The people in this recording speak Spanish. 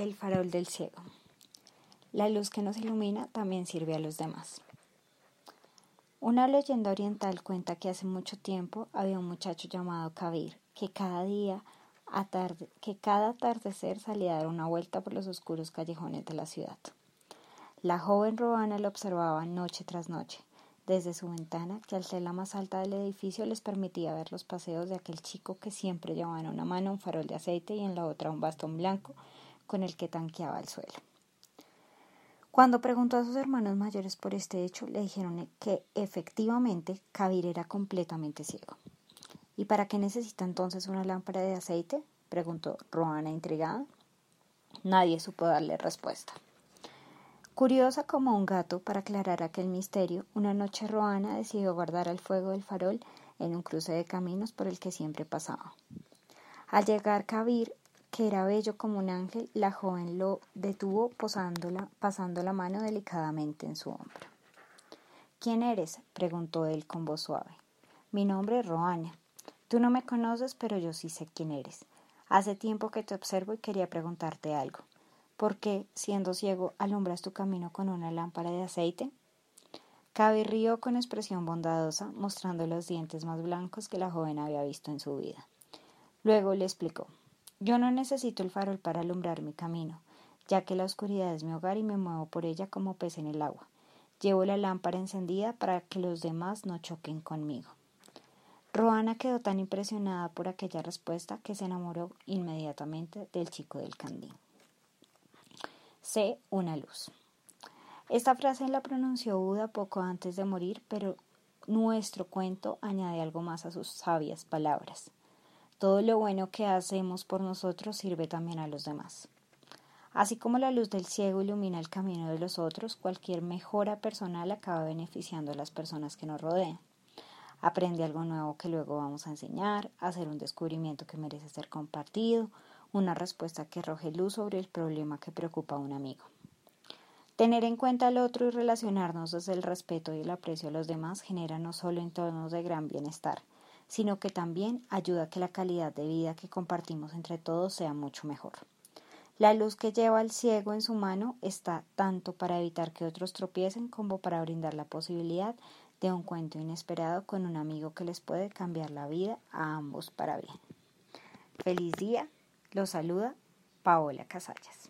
El farol del ciego. La luz que nos ilumina también sirve a los demás. Una leyenda oriental cuenta que hace mucho tiempo había un muchacho llamado Kabir que cada día que cada atardecer salía a dar una vuelta por los oscuros callejones de la ciudad. La joven Roana lo observaba noche tras noche desde su ventana, que al ser la más alta del edificio les permitía ver los paseos de aquel chico que siempre llevaba en una mano un farol de aceite y en la otra un bastón blanco con el que tanqueaba el suelo. Cuando preguntó a sus hermanos mayores por este hecho, le dijeron que efectivamente Kabir era completamente ciego. ¿Y para qué necesita entonces una lámpara de aceite? preguntó Roana intrigada. Nadie supo darle respuesta. Curiosa como un gato para aclarar aquel misterio, una noche Roana decidió guardar el fuego del farol en un cruce de caminos por el que siempre pasaba. Al llegar Kabir que era bello como un ángel, la joven lo detuvo posándola, pasando la mano delicadamente en su hombro. ¿Quién eres? preguntó él con voz suave. Mi nombre es Roana. Tú no me conoces, pero yo sí sé quién eres. Hace tiempo que te observo y quería preguntarte algo. ¿Por qué, siendo ciego, alumbras tu camino con una lámpara de aceite? Cabe rió con expresión bondadosa, mostrando los dientes más blancos que la joven había visto en su vida. Luego le explicó yo no necesito el farol para alumbrar mi camino, ya que la oscuridad es mi hogar y me muevo por ella como pez en el agua. Llevo la lámpara encendida para que los demás no choquen conmigo. Roana quedó tan impresionada por aquella respuesta que se enamoró inmediatamente del chico del candín. Sé una luz. Esta frase la pronunció Buda poco antes de morir, pero nuestro cuento añade algo más a sus sabias palabras. Todo lo bueno que hacemos por nosotros sirve también a los demás. Así como la luz del ciego ilumina el camino de los otros, cualquier mejora personal acaba beneficiando a las personas que nos rodean. Aprende algo nuevo que luego vamos a enseñar, hacer un descubrimiento que merece ser compartido, una respuesta que arroje luz sobre el problema que preocupa a un amigo. Tener en cuenta al otro y relacionarnos desde el respeto y el aprecio a los demás genera no solo entornos de gran bienestar, sino que también ayuda a que la calidad de vida que compartimos entre todos sea mucho mejor. La luz que lleva el ciego en su mano está tanto para evitar que otros tropiecen como para brindar la posibilidad de un cuento inesperado con un amigo que les puede cambiar la vida a ambos para bien. Feliz día, los saluda Paola Casallas.